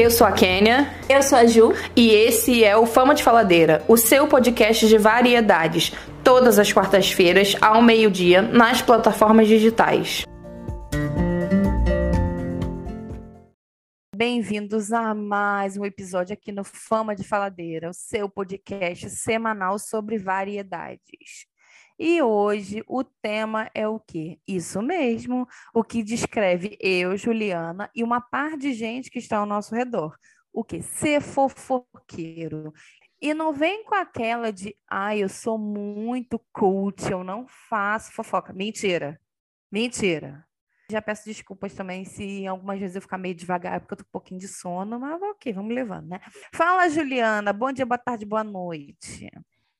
Eu sou a Kênia. Eu sou a Ju. E esse é o Fama de Faladeira, o seu podcast de variedades, todas as quartas-feiras, ao meio-dia, nas plataformas digitais. Bem-vindos a mais um episódio aqui no Fama de Faladeira, o seu podcast semanal sobre variedades. E hoje o tema é o quê? Isso mesmo, o que descreve eu, Juliana, e uma par de gente que está ao nosso redor. O que? Ser fofoqueiro. E não vem com aquela de, ai, ah, eu sou muito cult, eu não faço fofoca. Mentira. Mentira. Já peço desculpas também se algumas vezes eu ficar meio devagar, porque eu tô um pouquinho de sono, mas ok, vamos levando, né? Fala, Juliana. Bom dia, boa tarde, boa noite.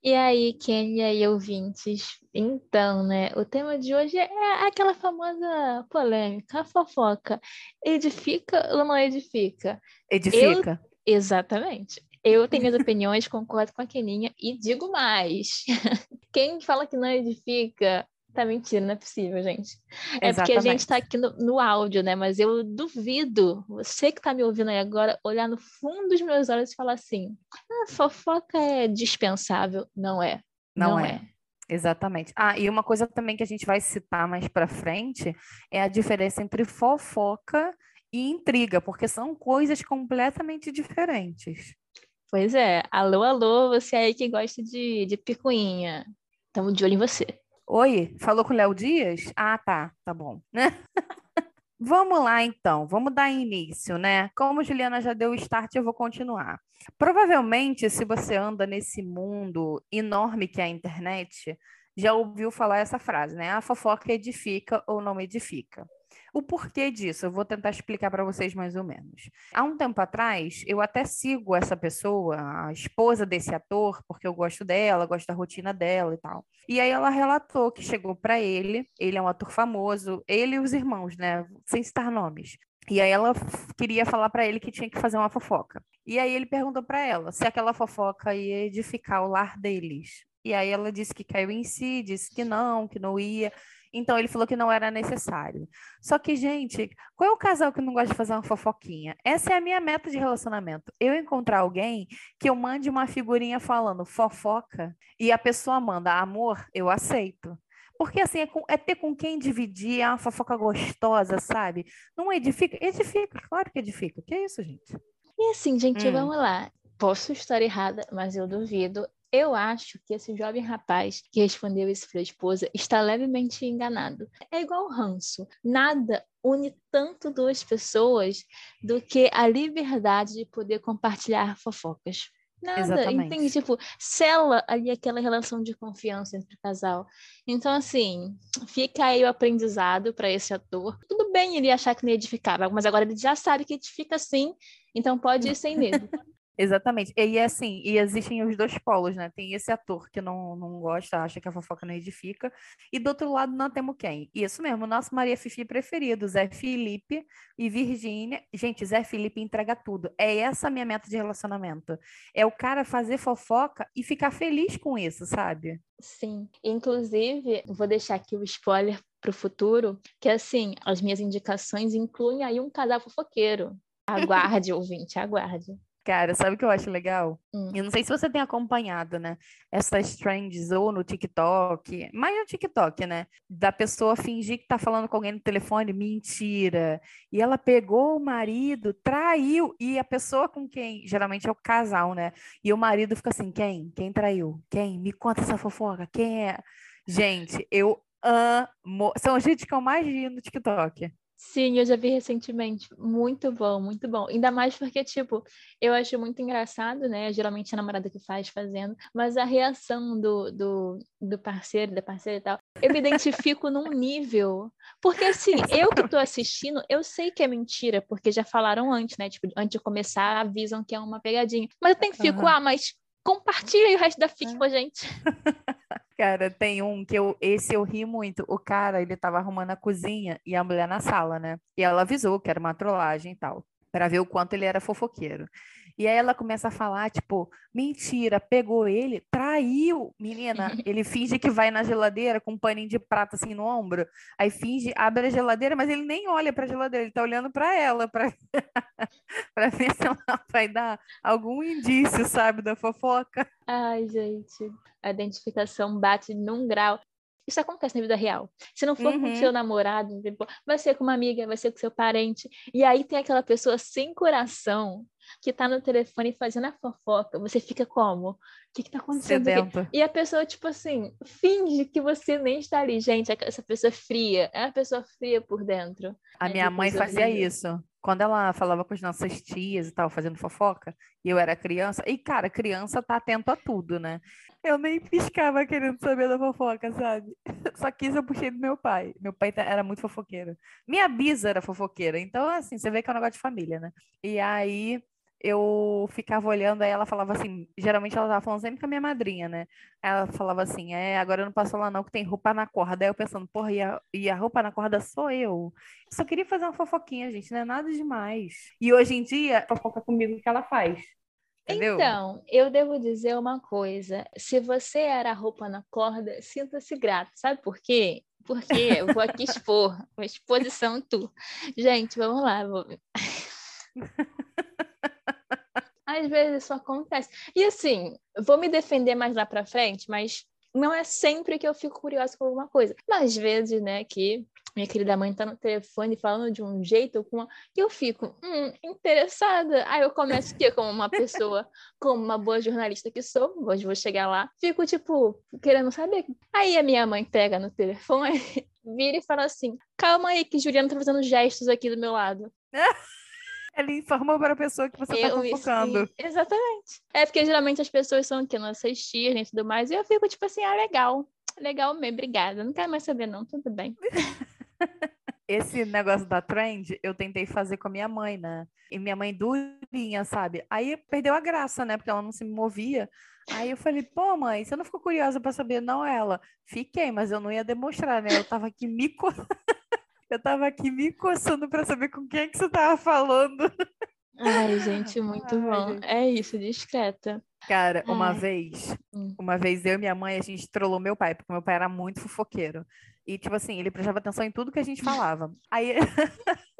E aí, Kenya e ouvintes? Então, né, o tema de hoje é aquela famosa polêmica, a fofoca. Edifica ou não edifica? Edifica. Eu, exatamente. Eu tenho minhas opiniões, concordo com a Keninha e digo mais. Quem fala que não edifica Tá mentindo, não é possível, gente. É Exatamente. porque a gente tá aqui no, no, áudio, né? Mas eu duvido, você que tá me ouvindo aí agora, olhar no fundo dos meus olhos e falar assim: ah, fofoca é dispensável. Não é. Não, não é. é. Exatamente. Ah, e uma coisa também que a gente vai citar mais para frente é a diferença entre fofoca e intriga, porque são coisas completamente diferentes. Pois é. Alô, alô, você aí que gosta de, de picuinha. Estamos de olho em você. Oi, falou com o Léo Dias? Ah, tá, tá bom. Vamos lá, então, vamos dar início, né? Como Juliana já deu o start, eu vou continuar. Provavelmente, se você anda nesse mundo enorme que é a internet, já ouviu falar essa frase, né? A fofoca edifica ou não edifica. O porquê disso, eu vou tentar explicar para vocês mais ou menos. Há um tempo atrás, eu até sigo essa pessoa, a esposa desse ator, porque eu gosto dela, gosto da rotina dela e tal. E aí ela relatou que chegou para ele, ele é um ator famoso, ele e os irmãos, né, sem citar nomes. E aí ela queria falar para ele que tinha que fazer uma fofoca. E aí ele perguntou para ela se aquela fofoca ia edificar o lar deles. E aí ela disse que caiu em si, disse que não, que não ia. Então ele falou que não era necessário. Só que, gente, qual é o casal que não gosta de fazer uma fofoquinha? Essa é a minha meta de relacionamento. Eu encontrar alguém que eu mande uma figurinha falando fofoca e a pessoa manda amor, eu aceito. Porque assim, é, com, é, ter com quem dividir, é uma fofoca gostosa, sabe? Não edifica? Edifica, claro que edifica. Que é isso, gente? E assim, gente, hum. vamos lá. Posso estar errada, mas eu duvido. Eu acho que esse jovem rapaz que respondeu isso para a esposa está levemente enganado. É igual ranço. Nada une tanto duas pessoas do que a liberdade de poder compartilhar fofocas. Nada, Exatamente. entende? Tipo, sela ali aquela relação de confiança entre o casal. Então, assim, fica aí o aprendizado para esse ator. Tudo bem ele achar que não edificava, mas agora ele já sabe que edifica sim, então pode ir sem medo. Exatamente. E assim, e existem os dois polos, né? Tem esse ator que não, não gosta, acha que a fofoca não edifica, e do outro lado nós temos quem? Isso mesmo, nosso Maria Fifi preferido, Zé Felipe e Virgínia. Gente, Zé Felipe entrega tudo. É essa a minha meta de relacionamento. É o cara fazer fofoca e ficar feliz com isso, sabe? Sim. Inclusive, vou deixar aqui o spoiler para o futuro, que assim, as minhas indicações incluem aí um casal fofoqueiro. Aguarde, ouvinte, aguarde. Cara, sabe o que eu acho legal? Hum. Eu não sei se você tem acompanhado, né? Essas trends ou no TikTok, mais no TikTok, né? Da pessoa fingir que tá falando com alguém no telefone, mentira. E ela pegou o marido, traiu. E a pessoa com quem, geralmente é o casal, né? E o marido fica assim: quem? Quem traiu? Quem? Me conta essa fofoca. Quem é? Gente, eu amo. São os vídeos que eu mais vi no TikTok. Sim, eu já vi recentemente. Muito bom, muito bom. Ainda mais porque, tipo, eu acho muito engraçado, né? Geralmente é a namorada que faz fazendo, mas a reação do, do, do parceiro, da parceira e tal, eu me identifico num nível. Porque, assim, eu que tô assistindo, eu sei que é mentira, porque já falaram antes, né? Tipo, antes de começar, avisam que é uma pegadinha. Mas eu tenho que fico, uhum. ah, mas compartilha aí o resto da FIC com a gente. Cara, tem um que eu, esse eu ri muito. O cara, ele tava arrumando a cozinha e a mulher na sala, né? E ela avisou que era uma trollagem e tal, para ver o quanto ele era fofoqueiro. E aí ela começa a falar, tipo, mentira, pegou ele, traiu. Menina, ele finge que vai na geladeira com um paninho de prata assim no ombro. Aí finge, abre a geladeira, mas ele nem olha pra geladeira, ele tá olhando para ela, pra... pra ver se ela vai dar algum indício, sabe, da fofoca. Ai, gente, a identificação bate num grau. Isso acontece na vida real. Se não for uhum. com seu namorado, vai ser com uma amiga, vai ser com seu parente. E aí tem aquela pessoa sem coração que tá no telefone fazendo a fofoca, você fica como? O que que tá acontecendo? E a pessoa, tipo assim, finge que você nem está ali. Gente, essa pessoa é fria, é uma pessoa fria por dentro. A é minha mãe fazia isso. Quando ela falava com as nossas tias e tal, fazendo fofoca, e eu era criança, e cara, criança tá atento a tudo, né? Eu nem piscava querendo saber da fofoca, sabe? Só que isso eu puxei do meu pai. Meu pai era muito fofoqueiro. Minha bisa era fofoqueira. Então, assim, você vê que é um negócio de família, né? E aí eu ficava olhando, aí ela falava assim, geralmente ela tava falando sempre com a minha madrinha, né? Ela falava assim, é, agora eu não posso lá não, que tem roupa na corda. Aí eu pensando, porra, e a, e a roupa na corda sou eu. eu. Só queria fazer uma fofoquinha, gente, não é nada demais. E hoje em dia, fofoca comigo que ela faz. Entendeu? Então, eu devo dizer uma coisa. Se você era a roupa na corda, sinta-se grato. Sabe por quê? Porque eu vou aqui expor, uma exposição tu. Gente, vamos lá. Vou... Às vezes isso acontece. E assim, vou me defender mais lá para frente, mas não é sempre que eu fico curiosa com alguma coisa. Mas às vezes, né, que minha querida mãe tá no telefone falando de um jeito com uma... que eu fico hum, interessada. Aí eu começo que como uma pessoa, como uma boa jornalista que sou, hoje vou chegar lá, fico tipo querendo saber. Aí a minha mãe pega no telefone, vira e fala assim: "Calma aí que Juliana tá fazendo gestos aqui do meu lado". Ele informou para a pessoa que você está fofocando. Sim, exatamente. É porque geralmente as pessoas são que nossas tias e tudo mais, e eu fico tipo assim, ah, legal. Legal mesmo, obrigada. Não quero mais saber, não, tudo bem. Esse negócio da trend, eu tentei fazer com a minha mãe, né? E minha mãe durinha, sabe? Aí perdeu a graça, né? Porque ela não se movia. Aí eu falei, pô, mãe, você não ficou curiosa para saber? Não, ela. Fiquei, mas eu não ia demonstrar, né? Eu tava aqui me Eu tava aqui me coçando para saber com quem é que você tava falando. Ai, gente, muito Ai, bom. Gente. É isso, discreta. Cara, uma Ai. vez, hum. uma vez eu e minha mãe, a gente trollou meu pai, porque meu pai era muito fofoqueiro. E, tipo assim, ele prestava atenção em tudo que a gente falava. Aí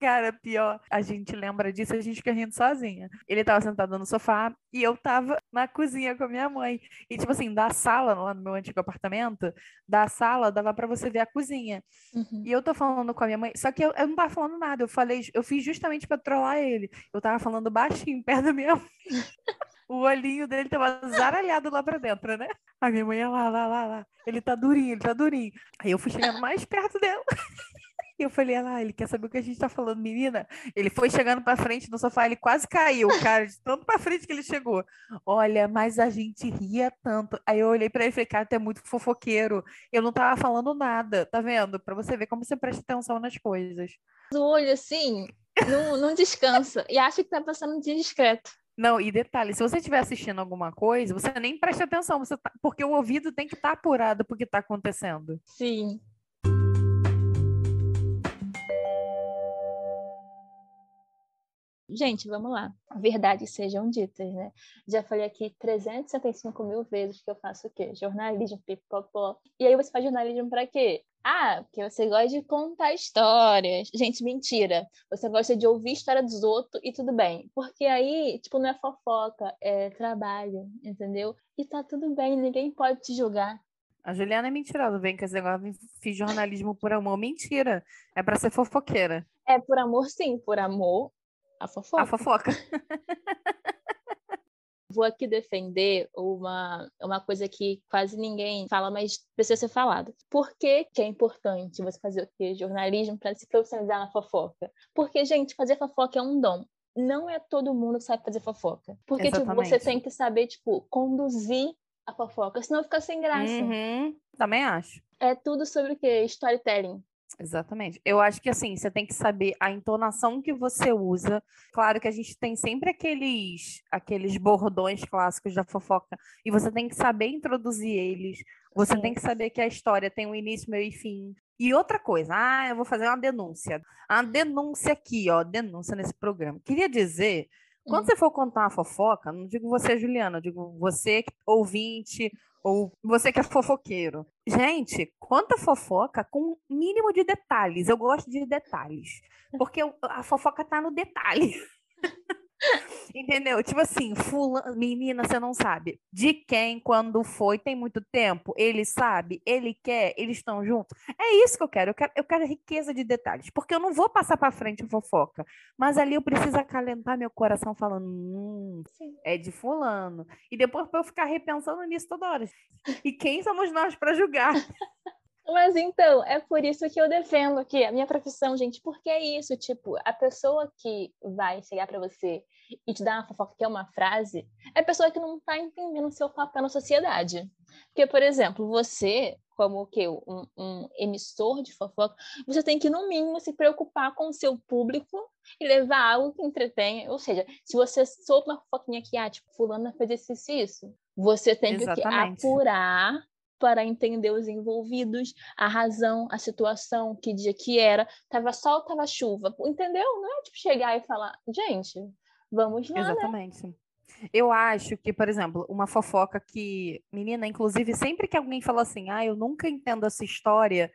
Cara, pior, a gente lembra disso, a gente fica rindo sozinha. Ele tava sentado no sofá e eu tava na cozinha com a minha mãe. E, tipo assim, da sala, lá no meu antigo apartamento, da sala dava para você ver a cozinha. Uhum. E eu tô falando com a minha mãe, só que eu, eu não tava falando nada. Eu falei, eu fiz justamente para trollar ele. Eu tava falando baixinho, perto da minha mãe. o olhinho dele tava zaralhado lá pra dentro, né? A minha mãe ia lá, lá, lá, lá. Ele tá durinho, ele tá durinho. Aí eu fui chegando mais perto dela. E eu falei, ah, ele quer saber o que a gente tá falando, menina. Ele foi chegando pra frente no sofá, ele quase caiu, cara, de tanto pra frente que ele chegou. Olha, mas a gente ria tanto. Aí eu olhei pra ele e falei, cara, tu é muito fofoqueiro. Eu não tava falando nada, tá vendo? Pra você ver como você presta atenção nas coisas. O olho, assim, não, não descansa. e acha que tá passando de discreto. Não, e detalhe, se você estiver assistindo alguma coisa, você nem presta atenção, você tá, porque o ouvido tem que estar tá apurado porque está acontecendo. Sim. Gente, vamos lá. Verdades sejam ditas, né? Já falei aqui 375 mil vezes que eu faço o quê? Jornalismo, pipopó. E aí você faz jornalismo para quê? Ah, porque você gosta de contar histórias. Gente, mentira. Você gosta de ouvir história dos outros e tudo bem. Porque aí, tipo, não é fofoca, é trabalho, entendeu? E tá tudo bem, ninguém pode te julgar. A Juliana é mentirosa, vem com esse negócio, fiz jornalismo por amor. Mentira. É para ser fofoqueira. É por amor, sim. Por amor, a fofoca. A fofoca. Vou aqui defender uma, uma coisa que quase ninguém fala, mas precisa ser falado. Por que, que é importante você fazer o quê? Jornalismo para se profissionalizar na fofoca? Porque, gente, fazer fofoca é um dom. Não é todo mundo que sabe fazer fofoca. Porque, tipo, você tem que saber, tipo, conduzir a fofoca, senão fica sem graça. Uhum, também acho. É tudo sobre o quê? Storytelling. Exatamente. Eu acho que assim, você tem que saber a entonação que você usa. Claro que a gente tem sempre aqueles aqueles bordões clássicos da fofoca e você tem que saber introduzir eles. Você Sim. tem que saber que a história tem um início, meio e fim. E outra coisa, ah, eu vou fazer uma denúncia. A denúncia aqui, ó, denúncia nesse programa. Queria dizer Quando hum. você for contar uma fofoca, não digo você, Juliana, eu digo você, ouvinte, ou você que é fofoqueiro. Gente, conta fofoca com mínimo de detalhes. Eu gosto de detalhes. Porque a fofoca tá no detalhe. Entendeu? Tipo assim, fulano, menina, você não sabe. De quem, quando foi, tem muito tempo. Ele sabe, ele quer, eles estão juntos. É isso que eu quero. Eu quero, eu quero riqueza de detalhes. Porque eu não vou passar para frente a fofoca. Mas ali eu preciso acalentar meu coração falando, hum, é de fulano. E depois para eu ficar repensando nisso toda hora. E quem somos nós para julgar? Mas então, é por isso que eu defendo que a minha profissão, gente, porque é isso, tipo, a pessoa que vai chegar para você e te dar uma fofoca que é uma frase, é a pessoa que não tá entendendo o seu papel na sociedade. Porque, por exemplo, você, como o que um, um emissor de fofoca, você tem que, no mínimo, se preocupar com o seu público e levar algo que entretenha. Ou seja, se você soube uma fofoquinha que, ah, tipo, fulana fez isso isso, você tem Exatamente. que apurar para entender os envolvidos, a razão, a situação, que dia que era, tava sol, tava chuva, entendeu? Não é tipo chegar e falar, gente, vamos lá, né? Exatamente. Né? Eu acho que, por exemplo, uma fofoca que, menina, inclusive, sempre que alguém fala assim, ah, eu nunca entendo essa história,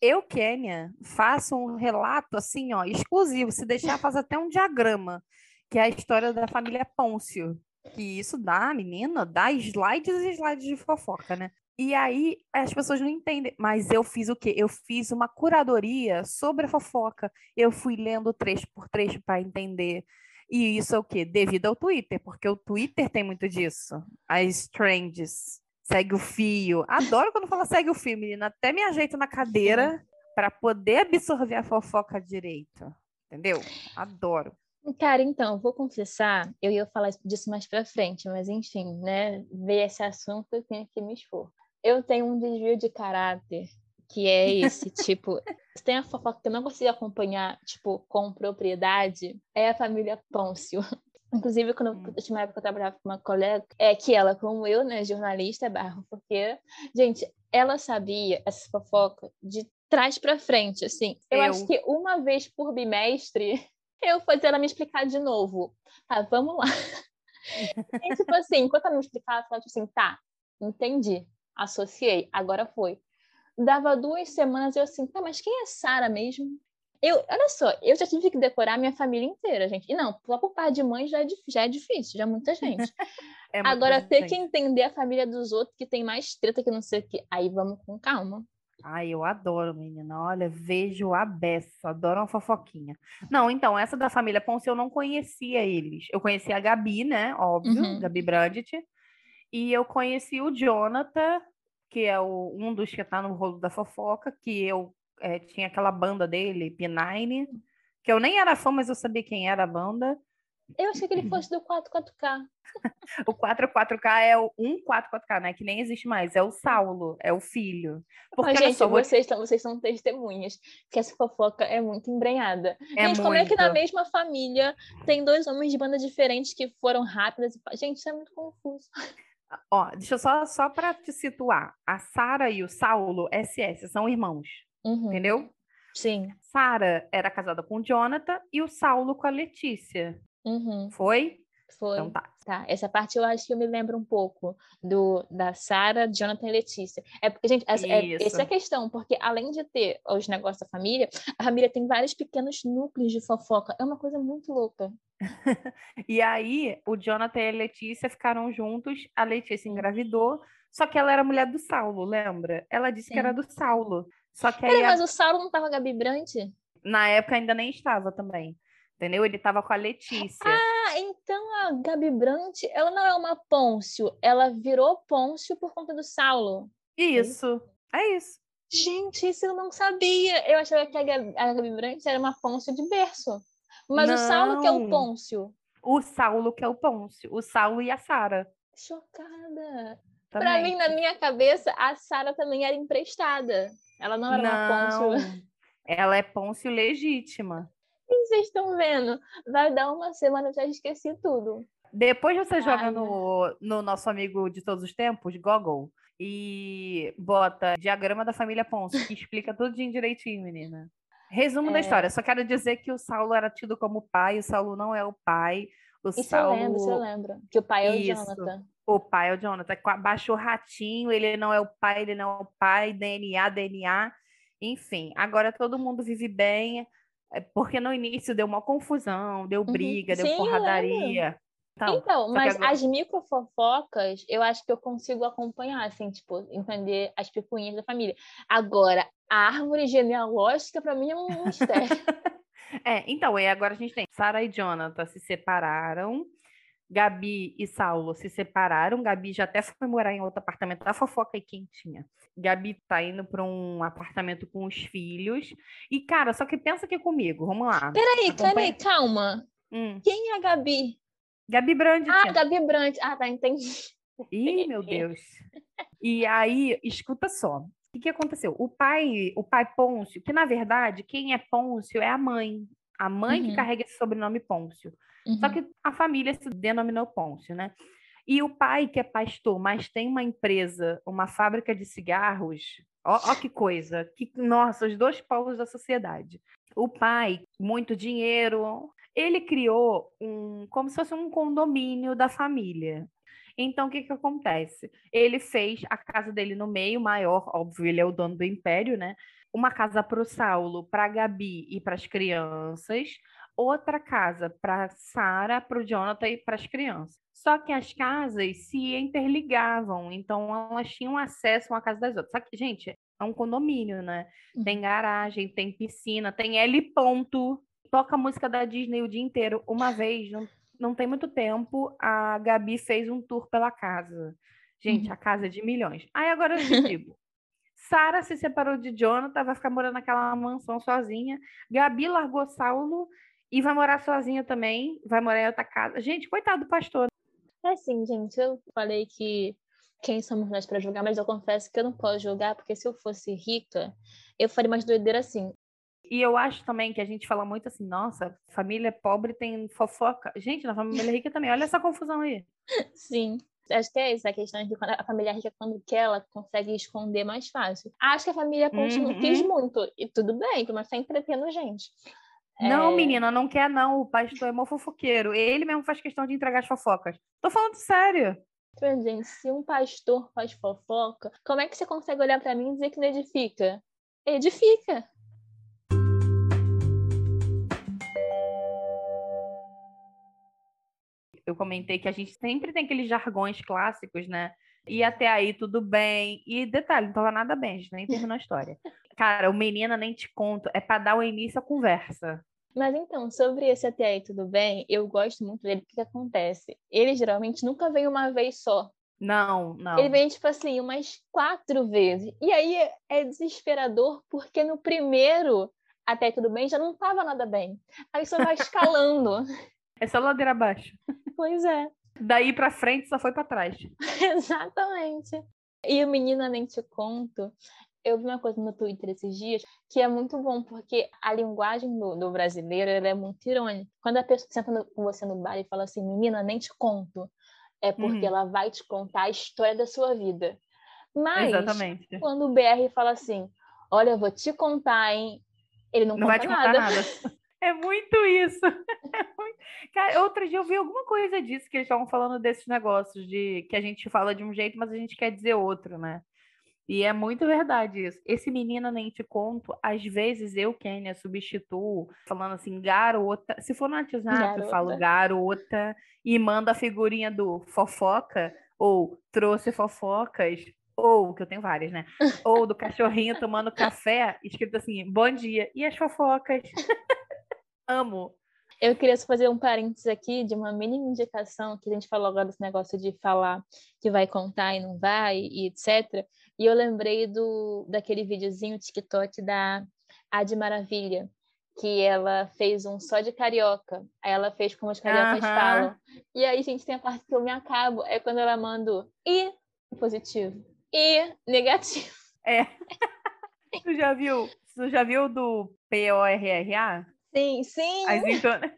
eu, Kênia, faço um relato assim, ó, exclusivo. Se deixar, faz até um diagrama, que é a história da família Pôncio. Que isso dá, menina, dá slides e slides de fofoca, né? E aí as pessoas não entendem. Mas eu fiz o quê? Eu fiz uma curadoria sobre a fofoca. Eu fui lendo trecho por trecho para entender. E isso é o quê? Devido ao Twitter, porque o Twitter tem muito disso. As trends. Segue o fio. Adoro quando fala segue o fio, menina. Até me ajeito na cadeira para poder absorver a fofoca direito. Entendeu? Adoro. Cara, então, vou confessar, eu ia falar disso mais pra frente, mas enfim, né? Ver esse assunto, eu tenho que me expor eu tenho um desvio de caráter que é esse, tipo, se tem a fofoca que eu não consigo acompanhar, tipo, com propriedade, é a família Pôncio. Inclusive, quando hum. eu tinha uma época eu trabalhava com uma colega, é que ela, como eu, né, jornalista, é barro, porque, gente, ela sabia essa fofoca de trás para frente, assim. Eu, eu, acho que uma vez por bimestre eu fazia ela me explicar de novo. Tá, vamos lá. e, tipo assim, enquanto ela me explicava, ela tipo assim, tá, entendi associei, agora foi. Dava duas semanas eu assim, tá, mas quem é Sara mesmo? Eu, olha só, eu já tive que decorar a minha família inteira, gente. E não, só por parte de mãe já é, já é difícil, já é muita gente. é Agora, ter que entender a família dos outros que tem mais treta que não sei o que, aí vamos com calma. Ai, eu adoro, menina. Olha, vejo a beça, adoro uma fofoquinha. Não, então, essa da família Ponce eu não conhecia eles. Eu conhecia a Gabi, né? Óbvio, uhum. Gabi Brandt. E eu conheci o Jonathan, que é o, um dos que está no rolo da fofoca, que eu é, tinha aquela banda dele, P9, que eu nem era fã, mas eu sabia quem era a banda. Eu achei que ele fosse do 44K. o 44K é o 144K, né? Que nem existe mais. É o Saulo, é o filho. Porque, gente, só, vocês, vou... vocês são testemunhas que essa fofoca é muito embrenhada. É gente, muito. como é que na mesma família tem dois homens de banda diferentes que foram rápidas? Gente, isso é muito confuso. Ó, deixa eu só, só para te situar. A Sara e o Saulo, SS, são irmãos. Uhum. Entendeu? Sim. Sara era casada com o Jonathan e o Saulo com a Letícia. Uhum. Foi? Foi. Então tá. tá. Essa parte eu acho que eu me lembro um pouco do da Sara, Jonathan e Letícia. É porque, gente, essa, é, essa é a questão, porque além de ter os negócios da família, a família tem vários pequenos núcleos de fofoca. É uma coisa muito louca. e aí, o Jonathan e a Letícia ficaram juntos, a Letícia engravidou, só que ela era mulher do Saulo, lembra? Ela disse Sim. que era do Saulo. Só que aí Peraí, a... mas o Saulo não tava Gabi Brandt? Na época ainda nem estava também. Entendeu? Ele tava com a Letícia. Ah, então a Gabi Brandt, ela não é uma Pôncio, ela virou Pôncio por conta do Saulo. Isso, é isso. Gente, isso eu não sabia. Eu achava que a Gabi, a Gabi Brandt era uma Pôncio de berço. Mas não. o Saulo que é o Pôncio. O Saulo que é o Pôncio. O Saulo e a Sara. Chocada. Para mim, na minha cabeça, a Sara também era emprestada. Ela não era não. uma Pôncio. Ela é Pôncio legítima vocês estão vendo? Vai dar uma semana, eu já esqueci tudo. Depois você joga no, no nosso amigo de todos os tempos, Google, e bota diagrama da família Ponce, que explica tudo direitinho, menina. Resumo é... da história, só quero dizer que o Saulo era tido como pai, o Saulo não é o pai. O Isso Saulo... eu lembro, isso eu lembro. Que o pai é o Isso. Jonathan. O pai é o Jonathan. Baixou o ratinho, ele não é o pai, ele não é o pai, DNA, DNA. Enfim, agora todo mundo vive bem, porque no início deu uma confusão, deu Uhum. briga, deu Sim, eu porradaria. Então, Então, mas agora- as microfofocas, eu acho que eu consigo acompanhar, assim, tipo, entender as picuinhas da família. Agora, a árvore genealógica, pra mim, é um mistério. É, então, e agora a gente tem Sara e Jonathan se separaram, Gabi e Saulo se separaram, Gabi já até foi morar em outro apartamento, a fofoca aí quentinha. Gabi tá indo para um apartamento com os filhos. E, cara, só que pensa aqui comigo, vamos lá. Peraí, peraí, calma. Hum, Quem é a Gabi? Gabi Brandi. Ah, tia. Gabi Brandt. Ah, tá, entendi. Ih, meu Deus. E aí, escuta só. O que, que aconteceu? O pai, o pai Pôncio, que na verdade, quem é Pôncio é a mãe. A mãe que Uhum. carrega esse sobrenome Pôncio. Só Uhum. que a família se denominou Pôncio, né? E o pai, que é pastor, mas tem uma empresa, uma fábrica de cigarros. Ó, ó que coisa. Que, nossa, os dois polos da sociedade. O pai, muito dinheiro, ele criou um, como se fosse um condomínio da família. Então, o que que acontece? Ele fez a casa dele no meio, maior, óbvio, ele é o dono do império, né? Uma casa para o Saulo, para a Gabi e para as crianças, outra casa para Sara, para o Jonathan e para as crianças. Só que as casas se interligavam, então elas tinham acesso uma casa das outras. Só que, gente, é um condomínio, né? Tem garagem, tem piscina, tem L ponto. Toca música da Disney o dia inteiro. Uma vez, não, não tem muito tempo, a Gabi fez um tour pela casa. Gente, Uhum. a casa é de milhões. Aí agora eu te digo. Sara se separou de Jonathan, vai ficar morando naquela mansão sozinha. Gabi largou Saulo e vai morar sozinha também. Vai morar em outra casa. Gente, coitado do pastor. É assim, gente, eu falei que quem somos nós para julgar, mas eu confesso que eu não posso julgar, porque se eu fosse rica, eu faria mais doideira assim. E eu acho também que a gente fala muito assim, nossa, família pobre tem fofoca. Gente, na família rica também, olha essa confusão aí. Sim. Acho que é isso, a questão de quando a família rica, quando quer, ela consegue esconder mais fácil. Acho que a família Ponte não Uhum. quis muito, e tudo bem, mas tá entretendo gente. Não, É, menina, não quer não. O pastor é mó fofoqueiro. Ele mesmo faz questão de entregar as fofocas. Tô falando sério. Mas, gente, se um pastor faz fofoca, como é que você consegue olhar pra mim e dizer que não edifica? Edifica. Eu comentei que a gente sempre tem aqueles jargões clássicos, né? E até aí tudo bem. E detalhe, não tava nada bem, a gente nem terminou a história. Cara, o menina nem te conto, é pra dar o início à conversa. Mas então, sobre esse até aí tudo bem, eu gosto muito dele, porque que acontece? Ele geralmente nunca vem uma vez só. Não, não. Ele vem, tipo assim, umas quatro vezes. E aí é- desesperador, porque no primeiro até aí tudo bem já não tava nada bem. Aí só vai escalando. É só ladeira abaixo. pois é. Daí pra frente só foi pra trás. Exatamente. E o Menina Nem Te Conto, eu vi uma coisa no Twitter esses dias que é muito bom, porque a linguagem do, do brasileiro é muito irônica. Quando a pessoa senta no- com você no bar e fala assim, menina, nem te conto, é porque Uhum. ela vai te contar a história da sua vida. Mas Exatamente. quando o BR fala assim, olha, eu vou te contar, hein? Ele não, Não vai conta te contar nada. nada. É muito isso. É muito- Cara, outro dia eu vi alguma coisa disso que eles estavam falando desses negócios de que a gente fala de um jeito, mas a gente quer dizer outro, né? E é muito verdade isso. Esse menino nem te conto, às vezes eu, Kênia, substituo falando assim, garota. Se for no WhatsApp, eu falo Garota. e manda a figurinha do fofoca ou trouxe fofocas. Ou, que eu tenho várias, né? Ou do cachorrinho tomando café, escrito assim, bom dia. E as fofocas? Amo. Eu queria só fazer um parênteses aqui de uma mínima indicação, que a gente falou agora desse negócio de falar que vai contar e não vai, e etc. E eu lembrei do daquele videozinho TikTok da Ad Maravilha, que ela fez um só de carioca. Aí ela fez como os cariocas Aham. falam. E aí, gente, tem a parte que eu me acabo, é quando ela manda o e positivo, e negativo. É. Tu já viu? Tu já viu do P-O-R-R-A? Sim, sim. As, entona...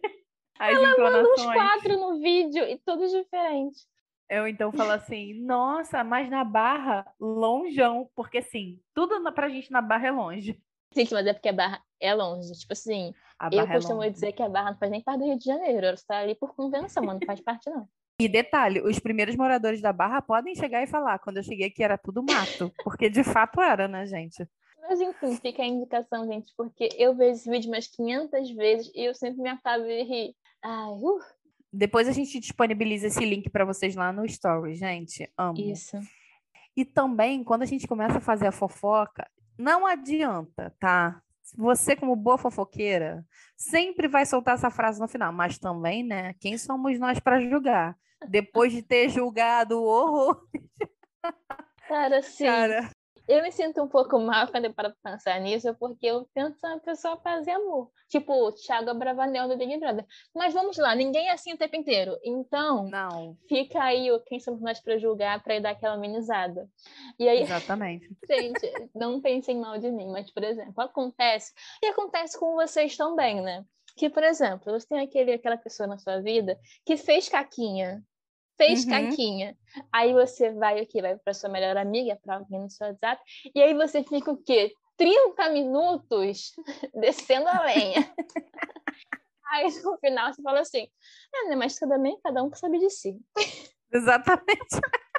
As Manda uns entonações. quatro no vídeo e todos diferentes. Eu então falo assim, nossa, mas na Barra, longeão, porque assim, tudo pra gente na Barra é longe. Gente, mas é porque a Barra é longe. Tipo assim, eu é costumo é dizer que a Barra não faz nem parte do Rio de Janeiro. Ela está ali por convenção, mas não faz parte, não. E detalhe, os primeiros moradores da Barra podem chegar e falar, quando eu cheguei aqui era tudo mato, porque de fato era, né, gente? Mas enfim, fica a indicação, gente, porque eu vejo esse vídeo umas 500 vezes e eu sempre me acabo de rir. Ai, uh. Depois a gente disponibiliza esse link para vocês lá no Story, gente. Amo. Isso. E também, quando a gente começa a fazer a fofoca, não adianta, tá? Você, como boa fofoqueira, sempre vai soltar essa frase no final. Mas também, né? Quem somos nós para julgar? Depois de ter julgado o horror. Cara, sim. Cara, eu me sinto um pouco mal quando eu paro pra pensar nisso, porque eu tento ser uma pessoa fazer amor. Tipo, Thiago Abravanel do Big Brother. Mas vamos lá, ninguém é assim o tempo inteiro. Então, não. fica aí o quem somos nós para julgar, para dar aquela amenizada. E aí, Exatamente. gente, não pensem mal de mim, mas, por exemplo, acontece, e acontece com vocês também, né? Que, por exemplo, você tem aquele, aquela pessoa na sua vida que fez caquinha, fez uhum. caquinha. Aí você vai o quê? Vai para sua melhor amiga, para alguém no seu WhatsApp, e aí você fica o quê? 30 minutos descendo a lenha. aí no final você fala assim: ah, né, mas tudo bem, cada um que sabe de si. Exatamente.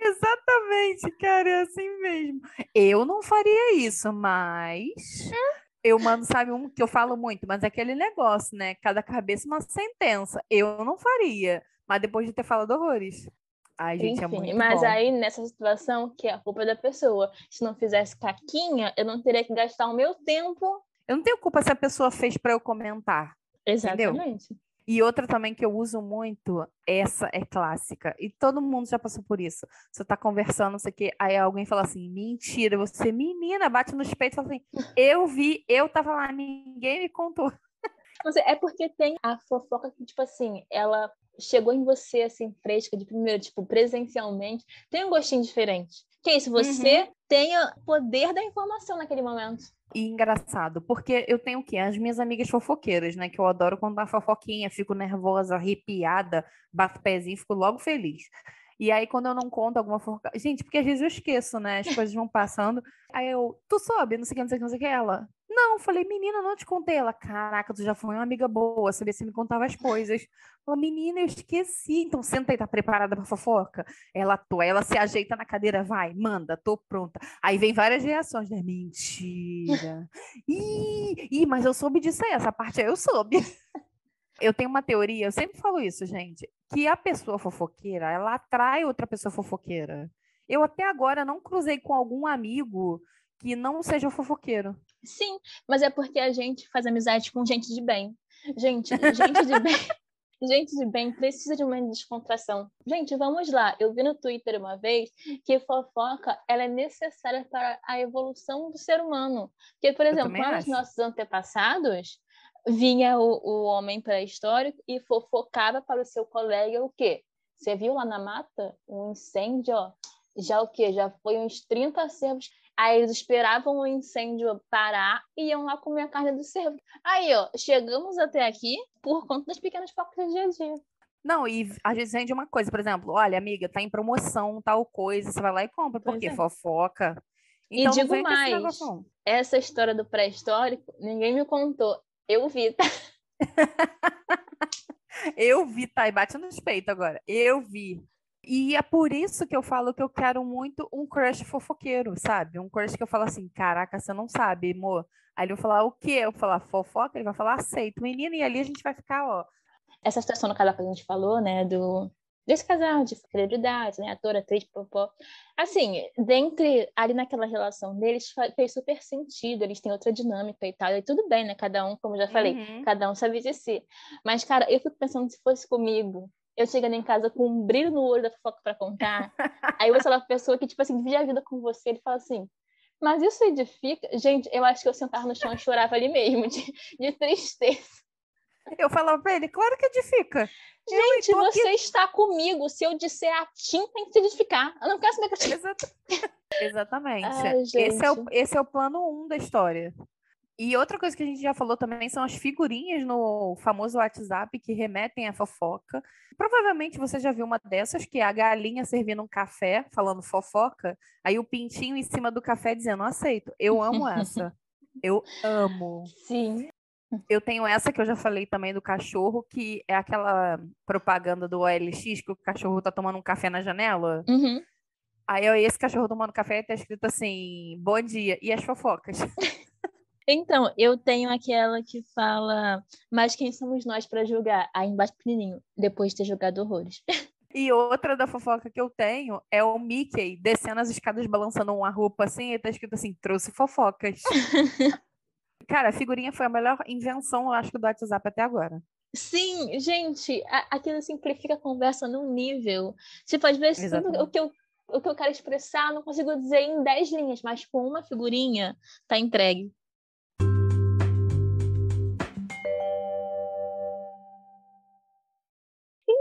Exatamente, cara, é assim mesmo. Eu não faria isso, mas é. eu mando, sabe, um que eu falo muito, mas é aquele negócio, né? Cada cabeça uma sentença. Eu não faria. Mas depois de ter falado horrores. Ai, gente, é Enfim, é muito mas bom. aí nessa situação que é a culpa da pessoa. Se não fizesse caquinha, eu não teria que gastar o meu tempo. Eu não tenho culpa se a pessoa fez para eu comentar. Exatamente. Entendeu? E outra também que eu uso muito, essa é clássica. E todo mundo já passou por isso. Você tá conversando, não sei o quê, aí alguém fala assim, mentira, você menina, bate nos peitos e fala assim, eu vi, eu tava lá, ninguém me contou. É porque tem a fofoca que, tipo assim, ela chegou em você assim fresca de primeiro, tipo, presencialmente, tem um gostinho diferente. Que é isso, você uhum. tenha poder da informação naquele momento. E engraçado, porque eu tenho o quê? As minhas amigas fofoqueiras, né? Que eu adoro contar fofoquinha, fico nervosa, arrepiada, bato pezinho, fico logo feliz. E aí, quando eu não conto alguma fofoca. Gente, porque às vezes eu esqueço, né? As coisas vão passando. Aí eu, tu soube, não sei o que, não sei o que, não sei o que. Ela, não, falei, menina, não te contei. Ela, caraca, tu já foi uma amiga boa, sabia se me contava as coisas. Ela, menina, eu esqueci. Então senta aí, tá preparada pra fofoca? Ela tô, ela se ajeita na cadeira, vai, manda, tô pronta. Aí vem várias reações, né? Mentira. Ih, ih, mas eu soube disso aí, essa parte aí eu soube. Eu tenho uma teoria, eu sempre falo isso, gente, que a pessoa fofoqueira, ela atrai outra pessoa fofoqueira. Eu até agora não cruzei com algum amigo que não seja fofoqueiro. Sim, mas é porque a gente faz amizade com gente de bem. Gente, gente de bem. Gente de bem precisa de uma descontração. Gente, vamos lá. Eu vi no Twitter uma vez que fofoca ela é necessária para a evolução do ser humano. Porque, por exemplo, lá os nossos antepassados, vinha o, o homem pré-histórico e fofocava para o seu colega o quê? Você viu lá na mata um incêndio, ó, já o quê? Já foi uns 30 cervos. Aí eles esperavam o incêndio parar e iam lá comer a carne do cervo. Aí, ó, chegamos até aqui por conta das pequenas focas do dia a dia. Não, e às vezes vende uma coisa, por exemplo, olha, amiga, tá em promoção tal coisa, você vai lá e compra, porque é. fofoca. Então, e digo mais, essa história do pré-histórico, ninguém me contou. Eu vi, tá? eu vi, tá? E bate no peito agora. Eu vi. E é por isso que eu falo que eu quero muito um crush fofoqueiro, sabe? Um crush que eu falo assim, caraca, você não sabe, amor. Aí ele vai falar o quê? Eu vou falar fofoca, ele vai falar aceito, menino, e ali a gente vai ficar, ó. Essa situação no casal que a gente falou, né, do desse casal de celebridades, né, ator, atriz, popó. Assim, dentre ali naquela relação deles fez super sentido, eles têm outra dinâmica e tal, e tudo bem, né, cada um, como eu já falei, uhum. cada um sabe de si. Mas, cara, eu fico pensando se fosse comigo, eu chegando em casa com um brilho no olho da fofoca para contar. aí você é uma pessoa que, tipo assim, divide a vida com você, ele fala assim, mas isso edifica? Gente, eu acho que eu sentava no chão e chorava ali mesmo, de, de tristeza. Eu falava pra ele, claro que edifica. Gente, você aqui... está comigo. Se eu disser a tinta, tem que se edificar. Eu não quero saber que eu... Exatamente. Ai, esse, é o, esse é o plano um da história. E outra coisa que a gente já falou também são as figurinhas no famoso WhatsApp que remetem à fofoca. Provavelmente você já viu uma dessas, que é a galinha servindo um café, falando fofoca, aí o pintinho em cima do café dizendo, aceito, eu amo essa. Eu amo. Sim. Eu tenho essa que eu já falei também do cachorro, que é aquela propaganda do OLX que o cachorro tá tomando um café na janela. Uhum. Aí esse cachorro tomando café tá escrito assim, bom dia, e as fofocas. Então, eu tenho aquela que fala, mas quem somos nós para julgar? Aí embaixo pequenininho, depois de ter jogado horrores. E outra da fofoca que eu tenho é o Mickey descendo as escadas balançando uma roupa assim e tá escrito assim, trouxe fofocas. Cara, a figurinha foi a melhor invenção, eu acho, do WhatsApp até agora. Sim, gente, a, aquilo simplifica a conversa num nível. Tipo, às vezes tudo o que, eu, o que eu quero expressar eu não consigo dizer em 10 linhas, mas com uma figurinha tá entregue.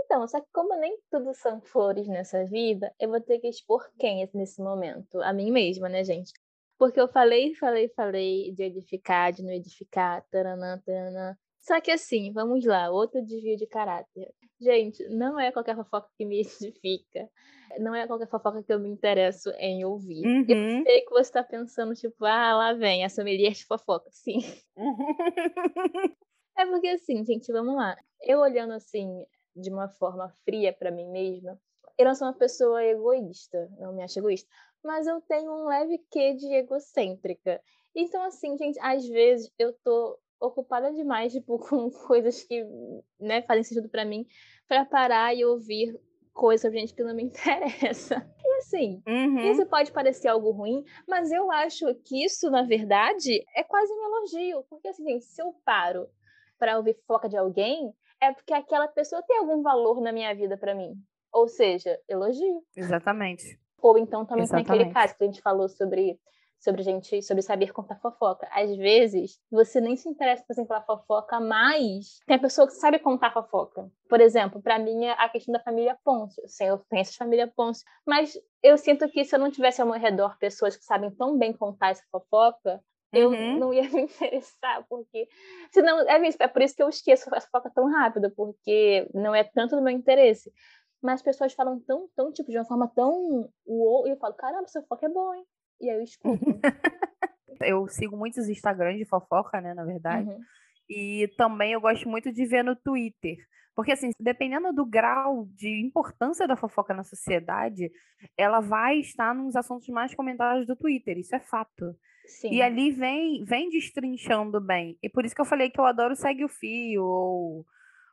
Então, só que como nem tudo são flores nessa vida, eu vou ter que expor quem nesse momento? A mim mesma, né, gente? Porque eu falei, falei, falei de edificar, de não edificar, taranã, taranã. Só que assim, vamos lá, outro desvio de caráter. Gente, não é qualquer fofoca que me edifica. Não é qualquer fofoca que eu me interesso em ouvir. Uhum. Eu sei que você está pensando, tipo, ah, lá vem, a sommelier de fofoca. Sim. é porque assim, gente, vamos lá. Eu olhando assim, de uma forma fria para mim mesma, eu não sou uma pessoa egoísta, não me acho egoísta mas eu tenho um leve quê de egocêntrica. Então, assim, gente, às vezes eu tô ocupada demais, tipo, com coisas que, né, fazem sentido para mim, para parar e ouvir coisas sobre gente que não me interessa. E assim, uhum. isso pode parecer algo ruim, mas eu acho que isso, na verdade, é quase um elogio. Porque, assim, gente, se eu paro para ouvir foca de alguém, é porque aquela pessoa tem algum valor na minha vida para mim. Ou seja, elogio. Exatamente. Ou então também Exatamente. tem aquele caso que a gente falou sobre sobre gente, sobre saber contar fofoca. Às vezes, você nem se interessa, por exemplo, pela fofoca, mas tem a pessoa que sabe contar fofoca. Por exemplo, para mim é a questão da família Ponce. Eu conheço a família Ponce, mas eu sinto que se eu não tivesse ao meu redor pessoas que sabem tão bem contar essa fofoca, eu uhum. não ia me interessar, porque senão é, isso, é por isso que eu esqueço a fofoca tão rápido, porque não é tanto do meu interesse mas as pessoas falam tão, tão, tipo, de uma forma tão uou, e eu falo, caramba, seu foco é bom, hein? E aí eu escuto. eu sigo muitos Instagrams de fofoca, né, na verdade. Uhum. E também eu gosto muito de ver no Twitter. Porque, assim, dependendo do grau de importância da fofoca na sociedade, ela vai estar nos assuntos mais comentados do Twitter. Isso é fato. Sim. E ali vem, vem destrinchando bem. E por isso que eu falei que eu adoro Segue o Fio, ou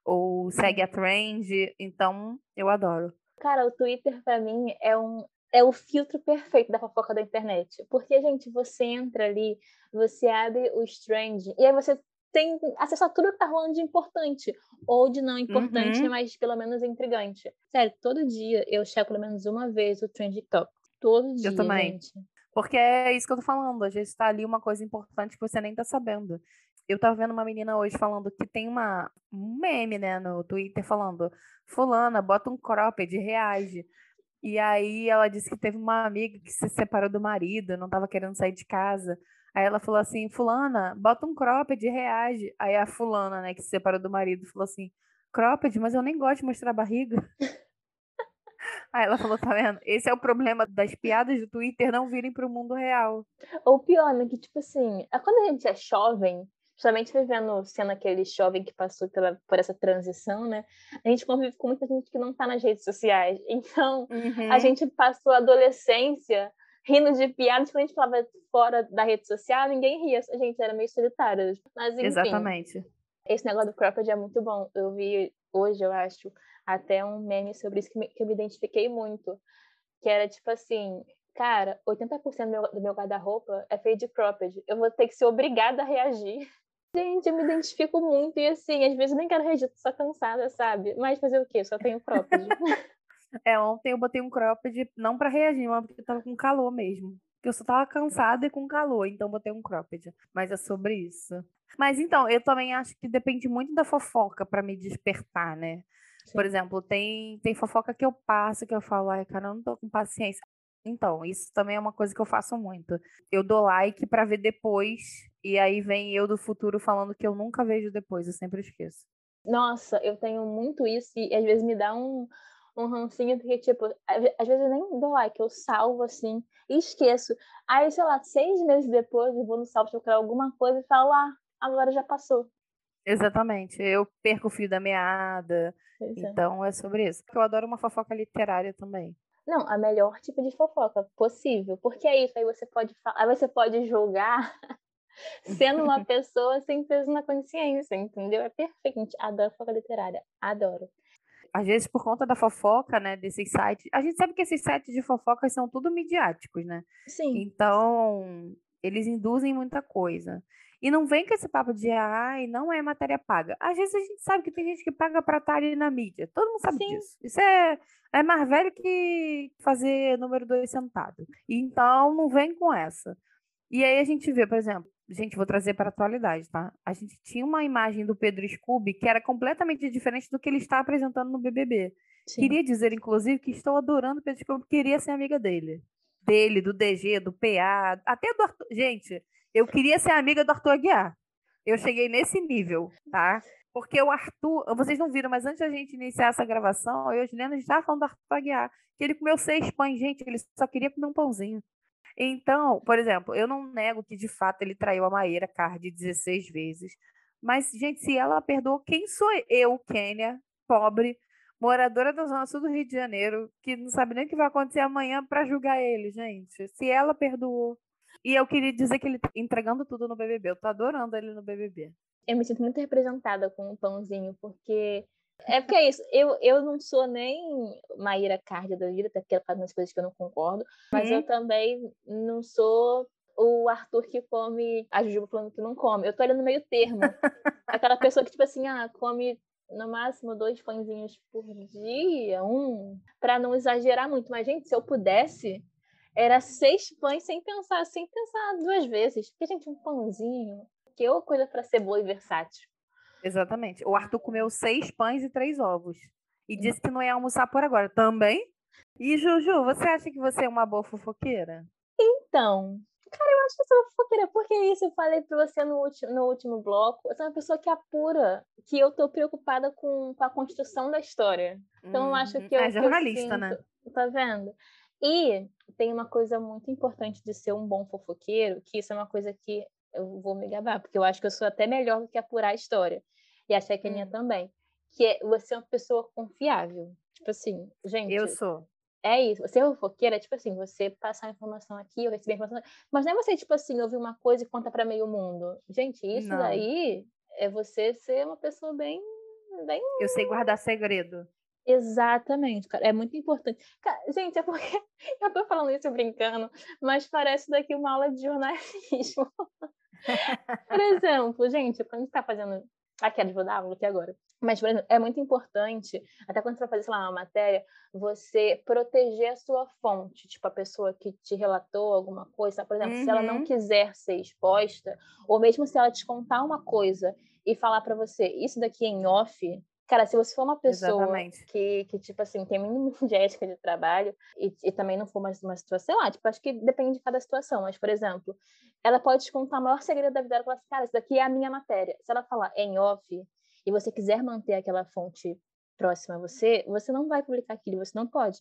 ou segue a trend. Então, eu adoro. Cara, o Twitter para mim é um é o filtro perfeito da fofoca da internet. Porque, gente, você entra ali, você abre o trend e aí você tem acesso a tudo que tá rolando de importante. Ou de não importante, uhum. mas pelo menos intrigante. Sério, todo dia eu checo pelo menos uma vez o Trend Top. Todo dia, eu também. gente. Porque é isso que eu tô falando. Às vezes tá ali uma coisa importante que você nem tá sabendo. Eu tava vendo uma menina hoje falando que tem uma, um meme, né, no Twitter falando: Fulana, bota um cropped, reage. E aí ela disse que teve uma amiga que se separou do marido, não tava querendo sair de casa. Aí ela falou assim: Fulana, bota um cropped, reage. Aí a Fulana, né, que se separou do marido, falou assim: Cropped, mas eu nem gosto de mostrar a barriga. Aí ela falou, tá vendo? Esse é o problema das piadas do Twitter não virem para o mundo real. Ou pior, né? Que, tipo assim, é quando a gente é jovem, justamente vivendo, sendo aquele jovem que passou pela, por essa transição, né? A gente convive com muita gente que não está nas redes sociais. Então, uhum. a gente passou a adolescência rindo de piadas quando a gente falava fora da rede social, ninguém ria. A gente era meio solitário. Mas, enfim, Exatamente. Esse negócio do cropped é muito bom. Eu vi hoje, eu acho, até um meme sobre isso que, me, que eu me identifiquei muito. Que era tipo assim, cara, 80% do meu, do meu guarda-roupa é feito de cropped. Eu vou ter que ser obrigada a reagir Gente, eu me identifico muito e assim, às vezes nem quero reagir, tô só cansada, sabe? Mas fazer o quê? Só tenho cropped. é, ontem eu botei um cropped não para reagir, mas porque eu tava com calor mesmo. Eu só tava cansada e com calor, então botei um cropped. Mas é sobre isso. Mas então, eu também acho que depende muito da fofoca para me despertar, né? Sim. Por exemplo, tem, tem fofoca que eu passo que eu falo, ai, cara, eu não tô com paciência. Então, isso também é uma coisa que eu faço muito. Eu dou like para ver depois, e aí vem eu do futuro falando que eu nunca vejo depois, eu sempre esqueço. Nossa, eu tenho muito isso, e às vezes me dá um, um rancinho, porque, tipo, às vezes eu nem dou like, eu salvo assim e esqueço. Aí, sei lá, seis meses depois eu vou no salvo procurar alguma coisa e falo, ah, agora já passou. Exatamente. Eu perco o fio da meada. Então é sobre isso. Eu adoro uma fofoca literária também. Não, a melhor tipo de fofoca possível. Porque é isso, aí você pode falar, aí você pode julgar sendo uma pessoa sem peso na consciência, entendeu? É perfeito. Adoro fofoca literária. Adoro às vezes por conta da fofoca, né, desses sites. A gente sabe que esses sites de fofocas são tudo midiáticos, né? Sim. Então, eles induzem muita coisa. E não vem com esse papo de, ai, não é matéria paga. Às vezes a gente sabe que tem gente que paga para estar ali na mídia. Todo mundo sabe Sim. disso. Isso é, é mais velho que fazer número dois sentado. Então, não vem com essa. E aí a gente vê, por exemplo, Gente, vou trazer para a atualidade, tá? A gente tinha uma imagem do Pedro Scooby que era completamente diferente do que ele está apresentando no BBB. Sim. Queria dizer, inclusive, que estou adorando o Pedro Scooby, queria ser amiga dele. Dele, do DG, do PA, até do Arthur. Gente, eu queria ser amiga do Arthur Aguiar. Eu cheguei nesse nível, tá? Porque o Arthur, vocês não viram, mas antes da gente iniciar essa gravação, eu e a Juliana, estava falando do Arthur Aguiar, que ele comeu seis pães, gente, ele só queria comer um pãozinho. Então, por exemplo, eu não nego que de fato ele traiu a Maíra Card 16 vezes. Mas, gente, se ela perdoou, quem sou eu, Kênia, pobre, moradora da Zona Sul do Rio de Janeiro, que não sabe nem o que vai acontecer amanhã para julgar ele, gente? Se ela perdoou. E eu queria dizer que ele tá entregando tudo no BBB. Eu tô adorando ele no BBB. Eu me sinto muito representada com o pãozinho, porque é porque é isso, eu, eu não sou nem Maíra Cárdia da vida, até porque ela faz umas coisas que eu não concordo, mas uhum. eu também não sou o Arthur que come a Jujuba falando que não come. Eu tô ali no meio termo. Aquela pessoa que, tipo assim, ah, come no máximo dois pãezinhos por dia, um, para não exagerar muito. Mas, gente, se eu pudesse, era seis pães sem pensar, sem pensar duas vezes. Porque, gente, um pãozinho, que é coisa para ser boa e versátil. Exatamente. O Arthur comeu seis pães e três ovos. E disse que não ia almoçar por agora. Também? E Juju, você acha que você é uma boa fofoqueira? Então, cara, eu acho que eu sou fofoqueira. Porque é isso, eu falei pra você no último, no último bloco. Eu sou uma pessoa que apura que eu tô preocupada com, com a construção da história. Então, eu acho que eu. É jornalista, eu né? sinto, né? Tá vendo? E tem uma coisa muito importante de ser um bom fofoqueiro, que isso é uma coisa que eu vou me gabar, porque eu acho que eu sou até melhor do que apurar a história e a Chequeninha hum. também. Que é você é uma pessoa confiável. Tipo assim, gente. Eu sou. É isso. Você é fofoqueira, é tipo assim, você passar a informação aqui, eu receber a informação. Mas não é você, tipo assim, ouvir uma coisa e conta para meio mundo. Gente, isso não. daí é você ser uma pessoa bem. bem... Eu sei guardar segredo. Exatamente, cara. É muito importante. Cara, gente, é porque eu tô falando isso brincando, mas parece daqui uma aula de jornalismo. Por exemplo, gente, quando a gente tá fazendo Aqui, vou dar aula aqui agora. Mas, por exemplo, é muito importante, até quando você vai fazer, sei lá, uma matéria, você proteger a sua fonte, tipo, a pessoa que te relatou alguma coisa. Por exemplo, uhum. se ela não uhum. quiser ser exposta, ou mesmo se ela te contar uma coisa e falar para você, isso daqui é em off, Cara, se você for uma pessoa que, que, tipo assim, tem mínimo de ética de trabalho e, e também não for uma, uma situação, sei lá, tipo, acho que depende de cada situação, mas, por exemplo, ela pode te contar o maior segredo da vida dela e falar assim, cara, isso daqui é a minha matéria. Se ela falar em off e você quiser manter aquela fonte próxima a você, você não vai publicar aquilo, você não pode.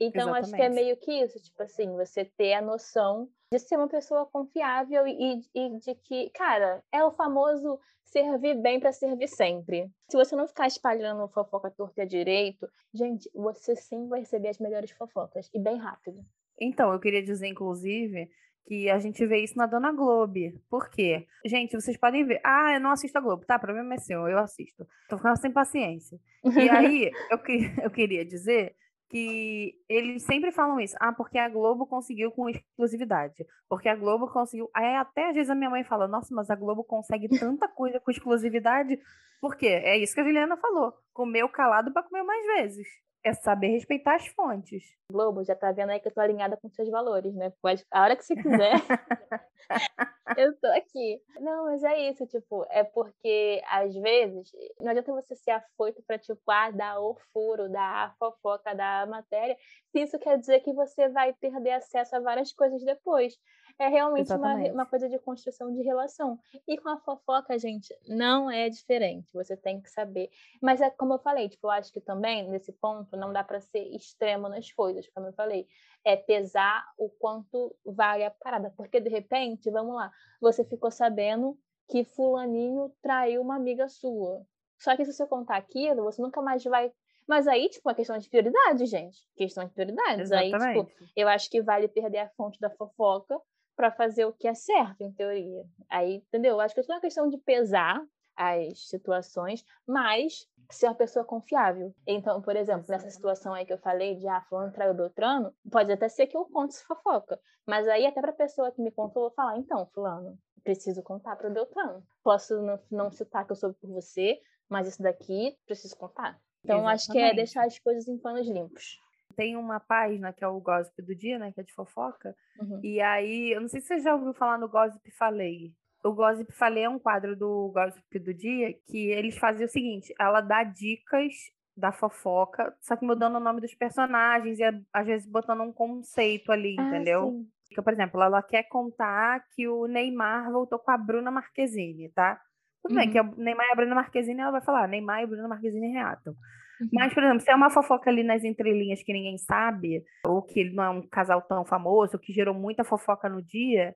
Então, Exatamente. acho que é meio que isso, tipo assim, você ter a noção de ser uma pessoa confiável e, e de que, cara, é o famoso servir bem para servir sempre. Se você não ficar espalhando fofoca torta e direito, gente, você sim vai receber as melhores fofocas e bem rápido. Então, eu queria dizer, inclusive, que a gente vê isso na Dona Globo. Por quê? Gente, vocês podem ver. Ah, eu não assisto a Globo. Tá, problema é seu, eu assisto. Tô ficando sem paciência. E aí, eu, eu queria dizer que eles sempre falam isso. Ah, porque a Globo conseguiu com exclusividade. Porque a Globo conseguiu. Aí até às vezes a minha mãe fala: Nossa, mas a Globo consegue tanta coisa com exclusividade. Por quê? É isso que a Juliana falou. Comeu calado para comer mais vezes é saber respeitar as fontes. Globo, já tá vendo aí que eu tô alinhada com seus valores, né? Pode, a hora que você quiser, eu tô aqui. Não, mas é isso, tipo, é porque às vezes não adianta você ser afoito pra, tipo, ah, dar o furo, dar a fofoca, dar a matéria, se isso quer dizer que você vai perder acesso a várias coisas depois. É realmente uma, uma coisa de construção de relação. E com a fofoca, gente, não é diferente. Você tem que saber. Mas é como eu falei, tipo, eu acho que também, nesse ponto, não dá para ser extremo nas coisas, como eu falei. É pesar o quanto vale a parada. Porque, de repente, vamos lá, você ficou sabendo que fulaninho traiu uma amiga sua. Só que se você contar aquilo, você nunca mais vai mas aí, tipo, é questão de prioridade, gente. Questão de prioridades. Exatamente. Aí, tipo, eu acho que vale perder a fonte da fofoca para fazer o que é certo, em teoria. Aí, entendeu? Acho que é uma questão de pesar as situações, mas ser uma pessoa confiável. Então, por exemplo, nessa situação aí que eu falei de ah, fulano traiu Beltrano, pode até ser que eu conte essa fofoca. Mas aí, até para a pessoa que me contou, eu vou falar, então, fulano, preciso contar para o Beltrano. Posso não, não citar que eu soube por você, mas isso daqui preciso contar. Então, Exatamente. acho que é deixar as coisas em panos limpos. Tem uma página que é o Gossip do Dia, né? Que é de fofoca. Uhum. E aí, eu não sei se você já ouviu falar no Gossip Falei. O Gossip Falei é um quadro do Gossip do Dia que eles fazem o seguinte: ela dá dicas da fofoca, só que mudando o nome dos personagens e às vezes botando um conceito ali, ah, entendeu? Sim. Por exemplo, ela quer contar que o Neymar voltou com a Bruna Marquezine, tá? Tudo uhum. bem que o Neymar e a Bruna Marquezine, ela vai falar, Neymar e a Bruna Marquezine reatam. Uhum. Mas, por exemplo, se é uma fofoca ali nas entrelinhas que ninguém sabe, ou que não é um casal tão famoso, ou que gerou muita fofoca no dia,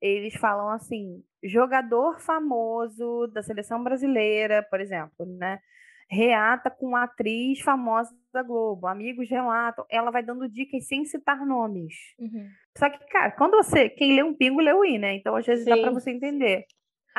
eles falam assim: jogador famoso da seleção brasileira, por exemplo, né? Reata com atriz famosa da Globo, amigos relatam, ela vai dando dicas sem citar nomes. Uhum. Só que, cara, quando você. Quem lê um pingo, lê o i, né? Então, às vezes Sim. dá pra você entender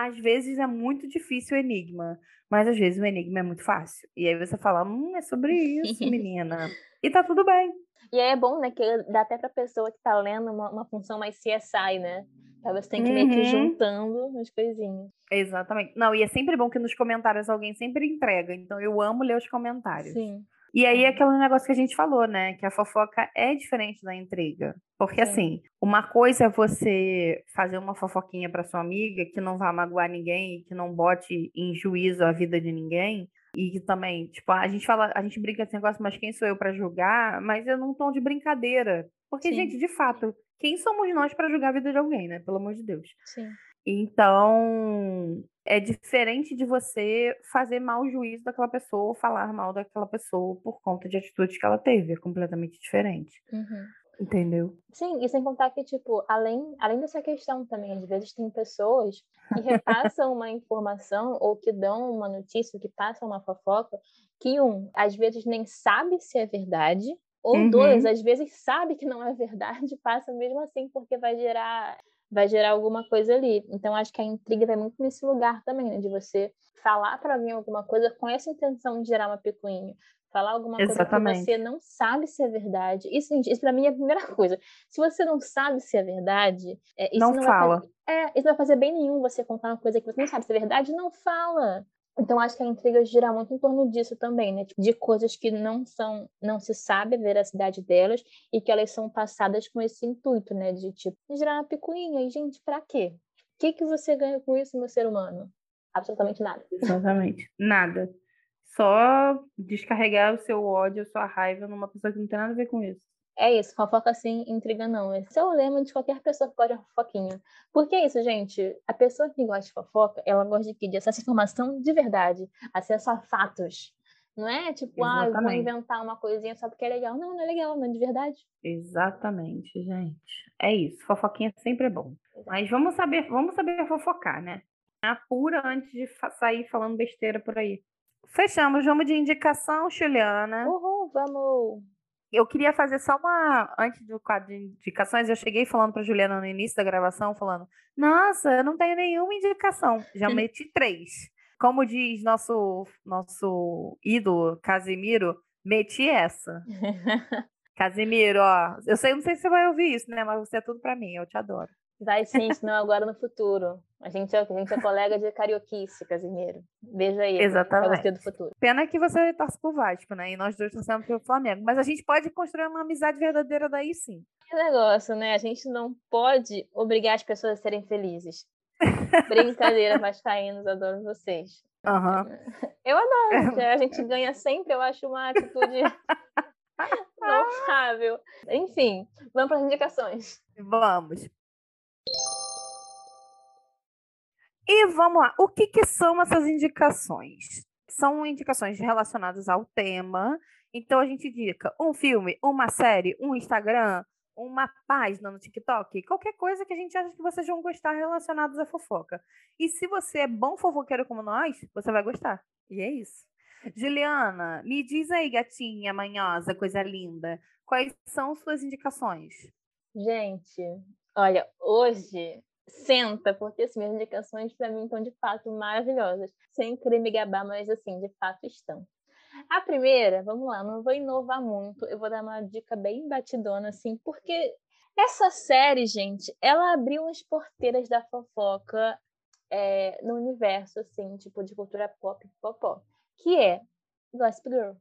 às vezes é muito difícil o enigma, mas às vezes o enigma é muito fácil. E aí você fala, hum, é sobre isso, menina. e tá tudo bem. E aí é bom, né, que dá até pra pessoa que tá lendo uma, uma função mais CSI, né? Aí você tem que ir uhum. juntando as coisinhas. Exatamente. Não, e é sempre bom que nos comentários alguém sempre entrega. Então eu amo ler os comentários. Sim. E aí é aquele negócio que a gente falou, né? Que a fofoca é diferente da intriga. Porque, Sim. assim, uma coisa é você fazer uma fofoquinha para sua amiga que não vá magoar ninguém, que não bote em juízo a vida de ninguém. E que também, tipo, a gente fala, a gente brinca esse negócio, mas quem sou eu para julgar? Mas é num tom de brincadeira. Porque, Sim. gente, de fato, quem somos nós para julgar a vida de alguém, né? Pelo amor de Deus. Sim. Então, é diferente de você fazer mau juízo daquela pessoa ou falar mal daquela pessoa por conta de atitudes que ela teve. É completamente diferente. Uhum. Entendeu? Sim, e sem contar que, tipo, além, além dessa questão também, às vezes tem pessoas que repassam uma informação ou que dão uma notícia, que passam uma fofoca, que, um, às vezes nem sabe se é verdade, ou uhum. dois, às vezes sabe que não é verdade, passa mesmo assim, porque vai gerar vai gerar alguma coisa ali. Então, acho que a intriga vai muito nesse lugar também, né? De você falar para alguém alguma coisa com essa intenção de gerar uma picuinha. Falar alguma Exatamente. coisa que você não sabe se é verdade. Isso, isso para mim é a primeira coisa. Se você não sabe se é verdade, é, isso não, não fala. Vai fazer, é, isso não vai fazer bem nenhum você contar uma coisa que você não sabe se é verdade, não fala. Então acho que a intriga gira muito em torno disso também, né? De coisas que não são, não se sabe a veracidade delas e que elas são passadas com esse intuito, né? De tipo, girar uma picuinha. E, gente, pra quê? O que, que você ganha com isso, meu ser humano? Absolutamente nada. Exatamente. Nada. Só descarregar o seu ódio, a sua raiva numa pessoa que não tem nada a ver com isso. É isso, fofoca assim, intriga não. Esse é o lema de qualquer pessoa que gosta de fofoquinha. Porque é isso, gente. A pessoa que gosta de fofoca, ela gosta de quê? De acesso à informação de verdade, acesso a fatos. Não é tipo, Exatamente. ah, eu vou inventar uma coisinha só porque é legal. Não, não é legal, não é de verdade. Exatamente, gente. É isso. Fofoquinha sempre é bom. Mas vamos saber, vamos saber fofocar, né? Apura antes de sair falando besteira por aí. Fechamos, vamos de indicação, Juliana. Uhul, vamos eu queria fazer só uma. Antes do quadro de indicações, eu cheguei falando para Juliana no início da gravação, falando: Nossa, eu não tenho nenhuma indicação. Já meti três. Como diz nosso, nosso ídolo, Casimiro, meti essa. Casimiro, ó. Eu sei, não sei se você vai ouvir isso, né? Mas você é tudo para mim, eu te adoro. Vai sim, não agora no futuro. A gente, é, a gente é colega de carioquice, Casimiro. Beijo aí. Exatamente. Pra do futuro. Pena que você torce pro Vasco, né? E nós dois torcemos pro Flamengo. Mas a gente pode construir uma amizade verdadeira daí sim. Que negócio, né? A gente não pode obrigar as pessoas a serem felizes. Brincadeira, vascaínos, adoro vocês. Uhum. Eu adoro, a gente ganha sempre, eu acho uma atitude notável. Enfim, vamos para as indicações. Vamos. E vamos lá, o que, que são essas indicações? São indicações relacionadas ao tema. Então a gente indica um filme, uma série, um Instagram, uma página no TikTok, qualquer coisa que a gente acha que vocês vão gostar relacionados à fofoca. E se você é bom fofoqueiro como nós, você vai gostar. E é isso. Juliana, me diz aí, gatinha manhosa, coisa linda, quais são suas indicações? Gente, olha, hoje senta, porque assim, minhas indicações para mim estão de fato maravilhosas. Sem querer me gabar, mas assim, de fato estão. A primeira, vamos lá, não vou inovar muito, eu vou dar uma dica bem batidona, assim, porque essa série, gente, ela abriu as porteiras da fofoca é, no universo, assim, tipo, de cultura pop, popó, que é Gossip Girl.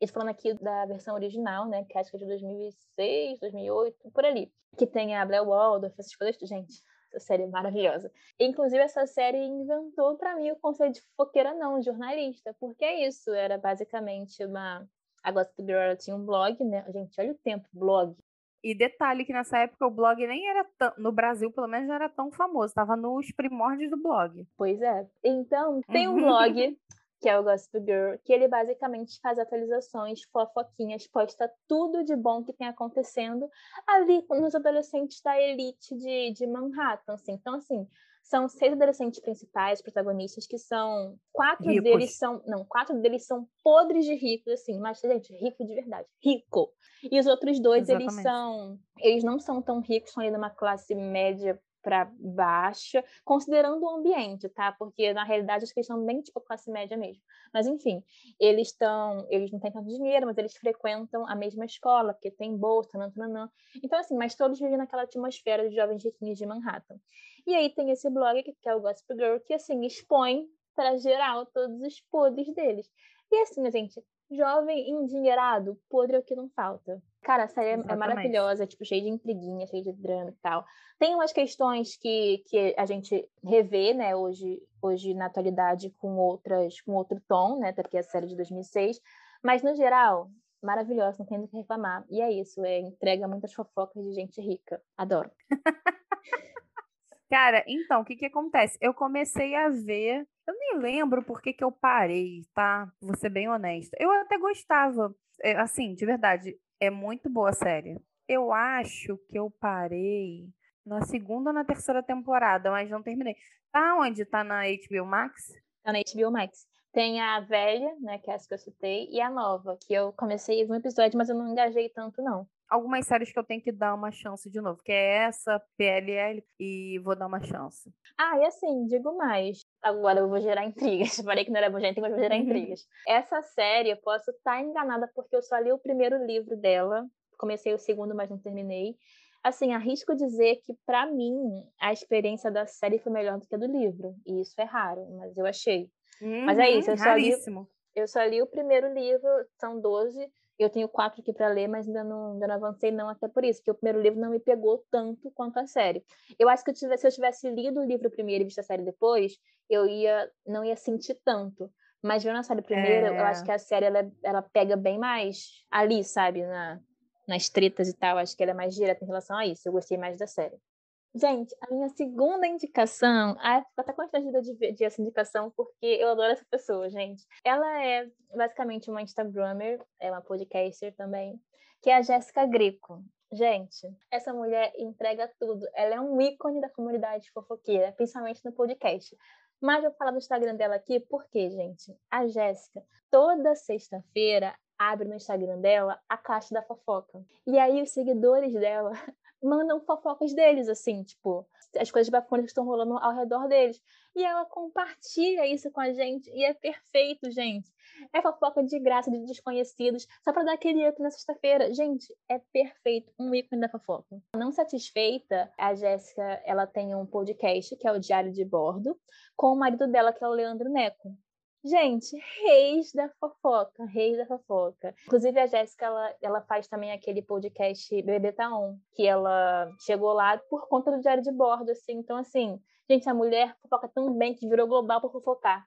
Estou falando aqui da versão original, né, que acho que é de 2006, 2008, por ali. Que tem a Blair Waldorf, essas coisas, gente, essa série é maravilhosa. Inclusive, essa série inventou para mim o conceito de fofoqueira não, jornalista, porque é isso, era basicamente uma... A Gossip Girl tinha um blog, né? Gente, olha o tempo, blog. E detalhe que nessa época o blog nem era tão, no Brasil, pelo menos não era tão famoso, estava nos primórdios do blog. Pois é. Então, tem um blog que é o Gossip Girl, que ele basicamente faz atualizações, fofoquinhas, posta tudo de bom que tem acontecendo ali nos adolescentes da elite de, de Manhattan, assim. Então, assim, são seis adolescentes principais, protagonistas, que são quatro Ricos. deles são, não, quatro deles são podres de ricos, assim, mas gente, rico de verdade, rico. E os outros dois, Exatamente. eles são, eles não são tão ricos, são ali numa classe média para baixa, considerando o ambiente, tá? Porque na realidade acho que eles são bem tipo classe média mesmo. Mas enfim, eles estão, eles não têm tanto dinheiro, mas eles frequentam a mesma escola, porque tem bolsa, não. Então assim, mas todos vivem naquela atmosfera de jovens riquinhos de Manhattan. E aí tem esse blog que é o Gossip Girl, que assim expõe para geral todos os podres deles. E assim, gente, jovem endinheirado, podre é o que não falta. Cara, a série é, é maravilhosa, tipo, cheia de intriguinha, cheia de drama e tal. Tem umas questões que, que a gente revê, né, hoje, hoje na atualidade com outras, com outro tom, né, porque é a série de 2006. Mas, no geral, maravilhosa, não tem do que reclamar. E é isso, é, entrega muitas fofocas de gente rica. Adoro. Cara, então, o que que acontece? Eu comecei a ver, eu nem lembro por que que eu parei, tá? Vou ser bem honesta. Eu até gostava, é, assim, de verdade, é muito boa a série. Eu acho que eu parei na segunda ou na terceira temporada, mas não terminei. Tá onde? Tá na HBO Max? Tá na HBO Max. Tem a velha, né, que é essa que eu citei, e a nova, que eu comecei um episódio, mas eu não engajei tanto, não. Algumas séries que eu tenho que dar uma chance de novo, que é essa, PLL, e vou dar uma chance. Ah, e assim, digo mais. Agora eu vou gerar intrigas. Falei que não era bom, gente, mas vou gerar intrigas. Essa série, eu posso estar enganada, porque eu só li o primeiro livro dela. Comecei o segundo, mas não terminei assim, arrisco dizer que, para mim, a experiência da série foi melhor do que a do livro. E isso é raro, mas eu achei. Uhum, mas é isso, eu só, li, eu só li o primeiro livro, são 12. Eu tenho quatro aqui para ler, mas ainda não, ainda não avancei, não, até por isso, porque o primeiro livro não me pegou tanto quanto a série. Eu acho que eu tivesse, se eu tivesse lido o livro primeiro e visto a série depois, eu ia não ia sentir tanto. Mas vendo a série primeiro, é... eu acho é. que a série ela, ela pega bem mais ali, sabe? Na, nas tretas e tal. Acho que ela é mais direta em relação a isso. Eu gostei mais da série. Gente, a minha segunda indicação, ah, fico até constrangida de, de essa indicação, porque eu adoro essa pessoa, gente. Ela é basicamente uma Instagrammer, é uma podcaster também, que é a Jéssica Greco. Gente, essa mulher entrega tudo. Ela é um ícone da comunidade fofoqueira, principalmente no podcast. Mas eu vou falar do Instagram dela aqui porque, gente, a Jéssica, toda sexta-feira, abre no Instagram dela a caixa da fofoca. E aí os seguidores dela mandam fofocas deles, assim, tipo, as coisas bacanas que estão rolando ao redor deles. E ela compartilha isso com a gente e é perfeito, gente. É fofoca de graça, de desconhecidos, só para dar aquele up na sexta-feira. Gente, é perfeito, um ícone da fofoca. Não satisfeita, a Jéssica, ela tem um podcast, que é o Diário de Bordo, com o marido dela, que é o Leandro Neco. Gente, reis da fofoca, reis da fofoca. Inclusive, a Jéssica, ela, ela faz também aquele podcast Bebê Tá On, que ela chegou lá por conta do diário de bordo, assim. Então, assim, gente, a mulher fofoca tão bem que virou global por fofocar.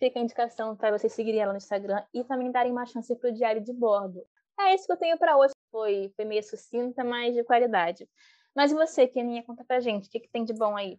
Fica a indicação para vocês seguirem ela no Instagram e também darem uma chance pro diário de bordo. É isso que eu tenho para hoje. Foi, foi meio sucinta, mas de qualidade. Mas e você, Keninha, conta pra gente, o que, que tem de bom aí?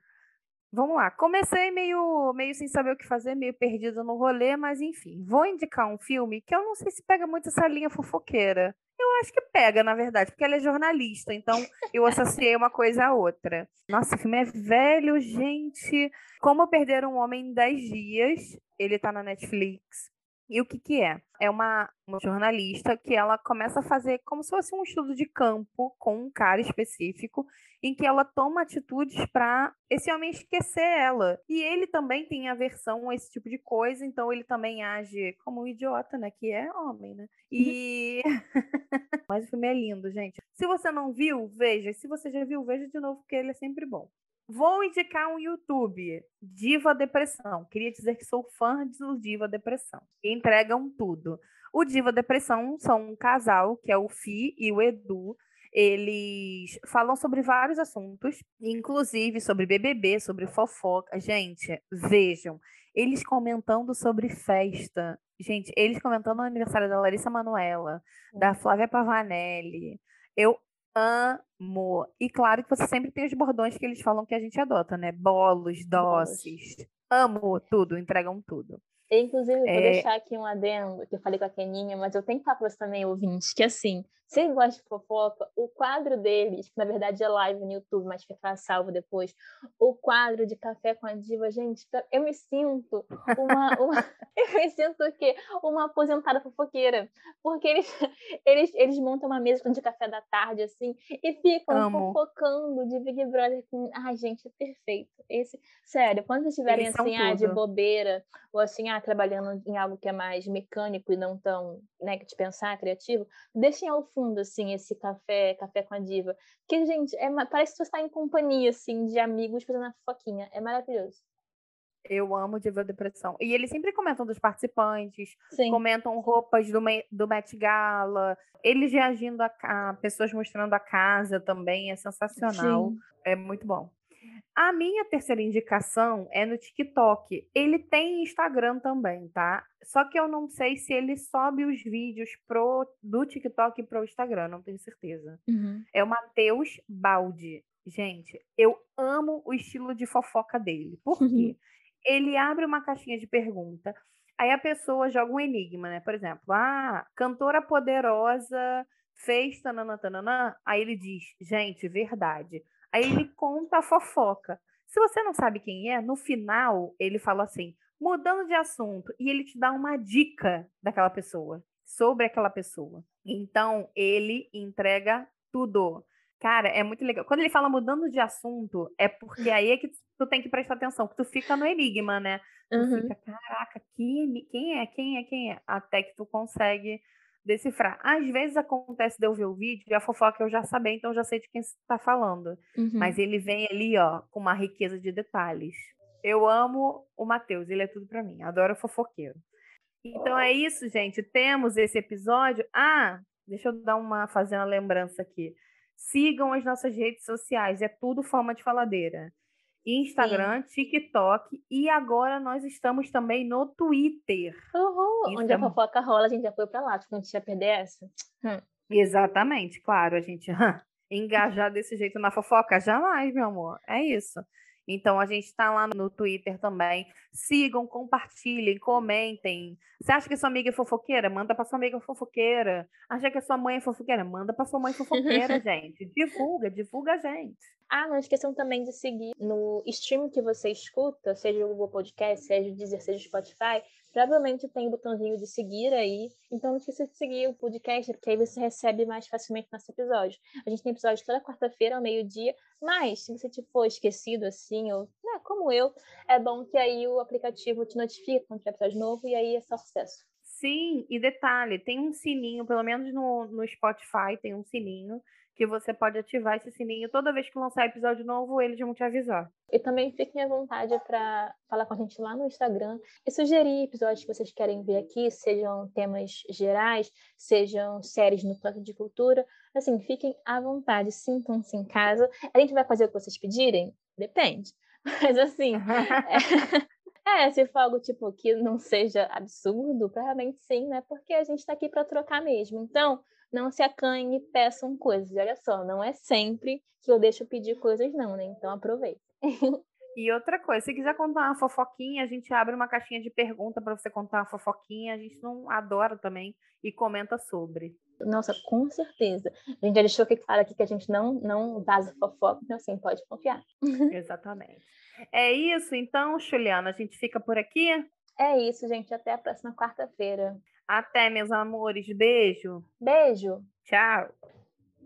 Vamos lá. Comecei meio, meio sem saber o que fazer, meio perdida no rolê, mas enfim. Vou indicar um filme que eu não sei se pega muito essa linha fofoqueira. Eu acho que pega, na verdade, porque ela é jornalista, então eu associei uma coisa à outra. Nossa, o filme é velho, gente. Como Perder um Homem em 10 Dias. Ele tá na Netflix. E o que que é? É uma, uma, jornalista que ela começa a fazer como se fosse um estudo de campo com um cara específico, em que ela toma atitudes para esse homem esquecer ela. E ele também tem aversão a esse tipo de coisa, então ele também age como um idiota, né? Que é homem, né? E. Mas o filme é lindo, gente. Se você não viu, veja. Se você já viu, veja de novo, porque ele é sempre bom. Vou indicar um YouTube, Diva Depressão. Queria dizer que sou fã do Diva Depressão. Entregam tudo. O Diva Depressão são um casal, que é o Fi e o Edu. Eles falam sobre vários assuntos, inclusive sobre BBB, sobre fofoca. Gente, vejam, eles comentando sobre festa. Gente, eles comentando o aniversário da Larissa Manuela, da Flávia Pavanelli. Eu amo. E claro que você sempre tem os bordões que eles falam que a gente adota, né? Bolos, doces. Amo tudo, entregam tudo. Inclusive, vou é... deixar aqui um adendo, que eu falei com a Keninha, mas eu tenho que falar para você também, ouvinte, que assim, se ele gosta de fofoca, o quadro deles, que na verdade é live no YouTube, mas fica salvo depois, o quadro de Café com a Diva, gente, tá, eu me sinto uma, uma eu me sinto o quê? Uma aposentada fofoqueira, porque eles, eles, eles montam uma mesa de café da tarde, assim, e ficam Amo. fofocando de Big Brother. Ai, gente, é perfeito. Esse, sério, quando vocês estiverem assim, ah, de bobeira, ou assim, ah, trabalhando em algo que é mais mecânico e não tão, né, que te pensar, criativo, deixem ao fundo, assim, esse café, café com a diva. Que, gente, é, parece que você está em companhia, assim, de amigos fazendo a fofoquinha. É maravilhoso. Eu amo Diva Depressão. E eles sempre comentam dos participantes, Sim. comentam roupas do, do Met Gala, eles reagindo a, a, pessoas mostrando a casa também, é sensacional. Sim. É muito bom. A minha terceira indicação é no TikTok. Ele tem Instagram também, tá? Só que eu não sei se ele sobe os vídeos pro, do TikTok pro Instagram, não tenho certeza. Uhum. É o Matheus Baldi. Gente, eu amo o estilo de fofoca dele. Por uhum. quê? Ele abre uma caixinha de pergunta, aí a pessoa joga um enigma, né? Por exemplo, ah, cantora poderosa fez tananã, tananã. Aí ele diz, gente, verdade. Aí ele conta a fofoca. Se você não sabe quem é, no final ele fala assim, mudando de assunto, e ele te dá uma dica daquela pessoa, sobre aquela pessoa. Então, ele entrega tudo. Cara, é muito legal. Quando ele fala mudando de assunto, é porque aí é que tu tem que prestar atenção, que tu fica no enigma, né? Tu uhum. fica, caraca, quem, quem é, quem é, quem é? Até que tu consegue decifrar. Às vezes acontece de eu ver o vídeo e a fofoca eu já sabia, então eu já sei de quem está falando. Uhum. Mas ele vem ali, ó, com uma riqueza de detalhes. Eu amo o Matheus, ele é tudo para mim. Adoro fofoqueiro. Então é isso, gente. Temos esse episódio. Ah, deixa eu dar uma fazer uma lembrança aqui. Sigam as nossas redes sociais, é tudo forma de faladeira. Instagram, Sim. TikTok e agora nós estamos também no Twitter. Uhul, onde a fofoca rola, a gente já foi para lá, tipo, a gente ia perder essa. Hum. Exatamente, claro, a gente engajar desse jeito na fofoca, jamais, meu amor, é isso. Então a gente está lá no Twitter também. Sigam, compartilhem, comentem. Você acha que sua amiga é fofoqueira? Manda para sua amiga fofoqueira. Acha que a sua mãe é fofoqueira? Manda para sua mãe fofoqueira, gente. Divulga, divulga a gente. Ah, não esqueçam também de seguir no stream que você escuta, seja o Google Podcast, seja o Deezer, seja o Spotify, provavelmente tem o um botãozinho de seguir aí. Então não esqueça de seguir o podcast, porque aí você recebe mais facilmente nosso episódio. A gente tem episódio toda quarta-feira ao meio-dia, mas se você for esquecido assim, ou né, como eu, é bom que aí o aplicativo te notifique quando tiver episódio novo e aí é só sucesso. Sim, e detalhe, tem um sininho, pelo menos no, no Spotify tem um sininho que você pode ativar esse sininho toda vez que lançar episódio novo, eles vão te avisar. E também fiquem à vontade para falar com a gente lá no Instagram e sugerir episódios que vocês querem ver aqui, sejam temas gerais, sejam séries no plano de cultura. Assim, fiquem à vontade, sintam-se em casa. A gente vai fazer o que vocês pedirem? Depende. Mas assim. é... É, se for algo tipo que não seja absurdo, provavelmente sim, né? Porque a gente está aqui para trocar mesmo. Então, não se acanhe e peçam coisas. olha só, não é sempre que eu deixo pedir coisas, não, né? Então aproveita. E outra coisa, se quiser contar uma fofoquinha, a gente abre uma caixinha de pergunta para você contar uma fofoquinha. A gente não adora também e comenta sobre. Nossa, com certeza. A gente já deixou que fala aqui que a gente não, não vaza fofoca, então assim, pode confiar. Exatamente. É isso, então, Juliana, a gente fica por aqui? É isso, gente. Até a próxima quarta-feira. Até, meus amores. Beijo. Beijo. Tchau.